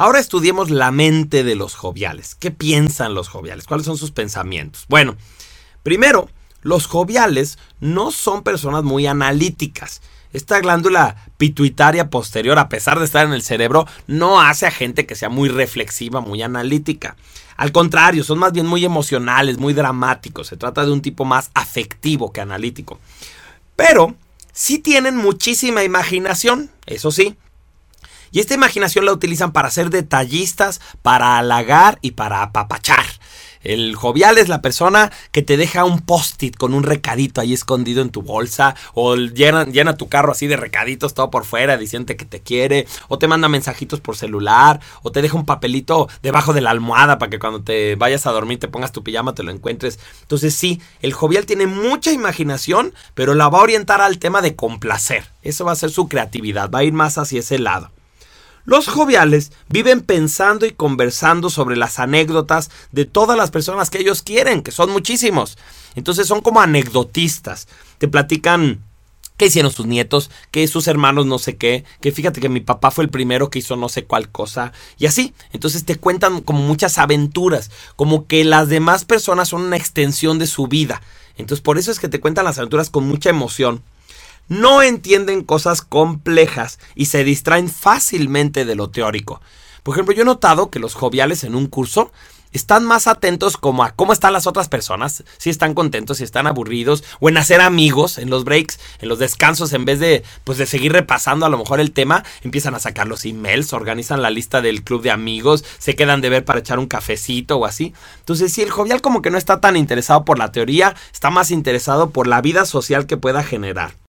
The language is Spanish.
Ahora estudiemos la mente de los joviales. ¿Qué piensan los joviales? ¿Cuáles son sus pensamientos? Bueno, primero, los joviales no son personas muy analíticas. Esta glándula pituitaria posterior, a pesar de estar en el cerebro, no hace a gente que sea muy reflexiva, muy analítica. Al contrario, son más bien muy emocionales, muy dramáticos. Se trata de un tipo más afectivo que analítico. Pero sí tienen muchísima imaginación, eso sí. Y esta imaginación la utilizan para ser detallistas, para halagar y para apapachar. El jovial es la persona que te deja un post-it con un recadito ahí escondido en tu bolsa, o llena, llena, tu carro así de recaditos todo por fuera diciendo que te quiere, o te manda mensajitos por celular, o te deja un papelito debajo de la almohada para que cuando te vayas a dormir te pongas tu pijama, te lo encuentres. Entonces sí, el jovial tiene mucha imaginación, pero la va a orientar al tema de complacer. Eso va a ser su creatividad, va a ir más hacia ese lado. Los joviales viven pensando y conversando sobre las anécdotas de todas las personas que ellos quieren, que son muchísimos. Entonces son como anecdotistas. Te platican qué hicieron sus nietos, que sus hermanos no sé qué, que fíjate que mi papá fue el primero que hizo no sé cuál cosa, y así. Entonces te cuentan como muchas aventuras, como que las demás personas son una extensión de su vida. Entonces por eso es que te cuentan las aventuras con mucha emoción no entienden cosas complejas y se distraen fácilmente de lo teórico. Por ejemplo, yo he notado que los joviales en un curso están más atentos como a cómo están las otras personas, si están contentos, si están aburridos, o en hacer amigos en los breaks, en los descansos, en vez de, pues, de seguir repasando a lo mejor el tema, empiezan a sacar los emails, organizan la lista del club de amigos, se quedan de ver para echar un cafecito o así. Entonces, si el jovial como que no está tan interesado por la teoría, está más interesado por la vida social que pueda generar.